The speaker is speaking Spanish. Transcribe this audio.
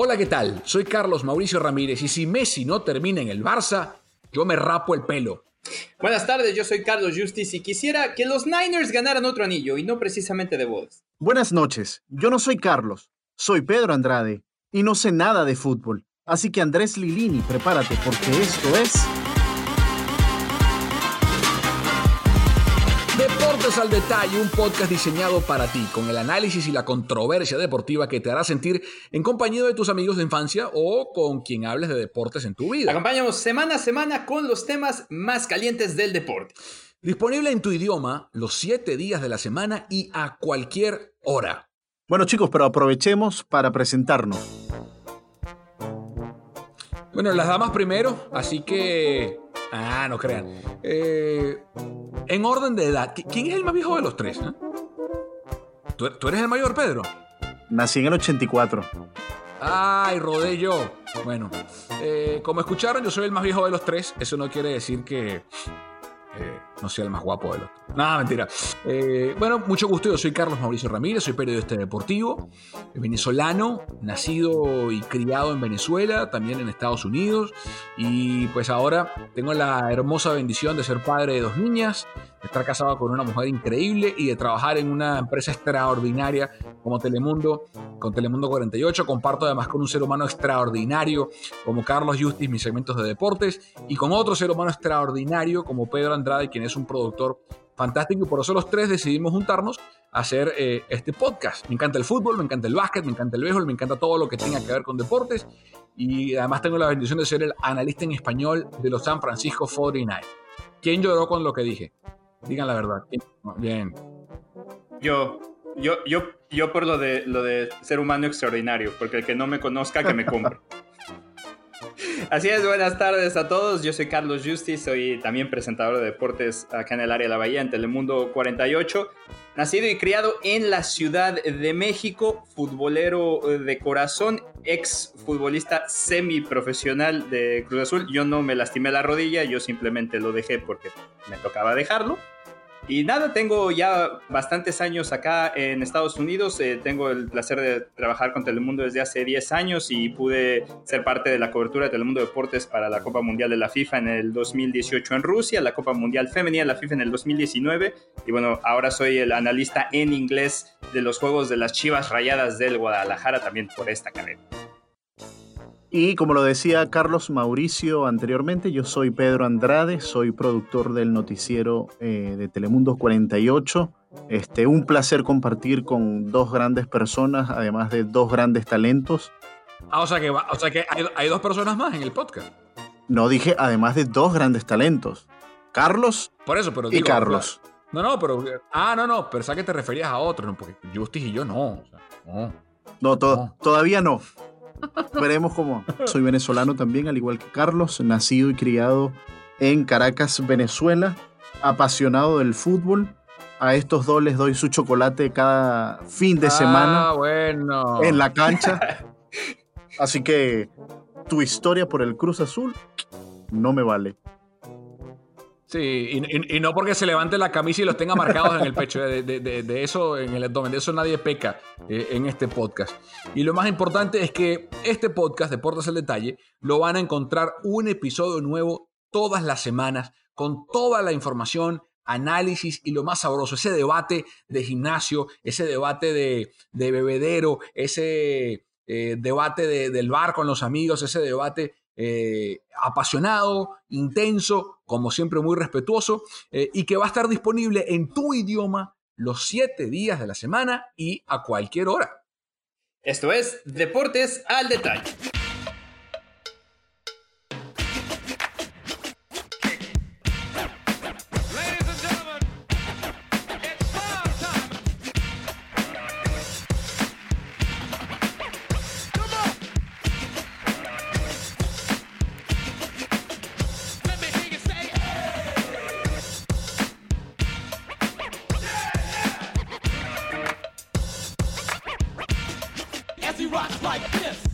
Hola, ¿qué tal? Soy Carlos Mauricio Ramírez y si Messi no termina en el Barça, yo me rapo el pelo. Buenas tardes, yo soy Carlos Justice y quisiera que los Niners ganaran otro anillo y no precisamente de bodas. Buenas noches, yo no soy Carlos, soy Pedro Andrade y no sé nada de fútbol. Así que Andrés Lilini, prepárate porque esto es... Deportes al Detalle, un podcast diseñado para ti, con el análisis y la controversia deportiva que te hará sentir en compañía de tus amigos de infancia o con quien hables de deportes en tu vida. Acompáñanos semana a semana con los temas más calientes del deporte. Disponible en tu idioma los siete días de la semana y a cualquier hora. Bueno chicos, pero aprovechemos para presentarnos. Bueno, las damas primero, así que... Ah, no crean. Eh, en orden de edad, ¿quién es el más viejo de los tres? eh? ¿Tú, tú eres el mayor, Pedro? Nací en el 84. Ay, rodé yo. Bueno, eh, como escucharon, yo soy el más viejo de los tres. Eso no quiere decir que eh, no sea el más guapo de los tres. No, mentira. Eh, bueno, mucho gusto. Yo soy Carlos Mauricio Ramírez, soy periodista deportivo, venezolano, nacido y criado en Venezuela, también en Estados Unidos. Y pues ahora tengo la hermosa bendición de ser padre de dos niñas, de estar casado con una mujer increíble y de trabajar en una empresa extraordinaria como Telemundo, con Telemundo 48. Comparto además con un ser humano extraordinario como Carlos Justis mis segmentos de deportes y con otro ser humano extraordinario como Pedro Andrade, quien es un productor fantástico y por eso los tres decidimos juntarnos a hacer eh, este podcast. Me encanta el fútbol, me encanta el básquet, me encanta el béisbol, me encanta todo lo que tenga que ver con deportes y además tengo la bendición de ser el analista en español de los San Francisco 49. ¿Quién lloró con lo que dije? Digan la verdad. Bien. Yo, yo, yo, yo por lo de, lo de ser humano extraordinario, porque el que no me conozca, que me compre. Así es, buenas tardes a todos. Yo soy Carlos Justice, soy también presentador de deportes acá en el área de la Bahía, en Telemundo 48. Nacido y criado en la Ciudad de México, futbolero de corazón, ex futbolista semiprofesional de Cruz Azul. Yo no me lastimé la rodilla, yo simplemente lo dejé porque me tocaba dejarlo. Y nada, tengo ya bastantes años acá en Estados Unidos. Eh, tengo el placer de trabajar con Telemundo desde hace 10 años y pude ser parte de la cobertura de Telemundo Deportes para la Copa Mundial de la FIFA en el 2018 en Rusia, la Copa Mundial Femenina de la FIFA en el 2019. Y bueno, ahora soy el analista en inglés de los juegos de las Chivas Rayadas del Guadalajara también por esta carrera. Y como lo decía Carlos Mauricio anteriormente, yo soy Pedro Andrade, soy productor del noticiero eh, de Telemundo 48. Este, un placer compartir con dos grandes personas, además de dos grandes talentos. Ah, o sea que, va- o sea que hay, hay dos personas más en el podcast. No dije además de dos grandes talentos. Carlos Por eso, pero y digo, Carlos. No, no, pero. Ah, no, no, pensaba que te referías a otro, no, porque Justice y yo no. o sea, no. No, to- No. todavía no. Veremos cómo. Soy venezolano también, al igual que Carlos, nacido y criado en Caracas, Venezuela, apasionado del fútbol. A estos dos les doy su chocolate cada fin de Ah, semana bueno. en la cancha. Así que tu historia por el Cruz Azul no me vale. Sí, y, no porque se levante la camisa y los tenga marcados en el pecho. De, de- de- eso, en el abdomen, de eso nadie peca eh, en este podcast. Y lo más importante es que este podcast, Deportes al Detalle, lo van a encontrar un episodio nuevo todas las semanas con toda la información, análisis y lo más sabroso, ese debate de gimnasio, ese debate de, de bebedero, ese eh, debate de- del bar con los amigos, ese debate eh, apasionado, intenso, como siempre muy respetuoso, eh, y que va a estar disponible en tu idioma los siete días de la semana y a cualquier hora. Esto es Deportes al Detalle. rocks like this.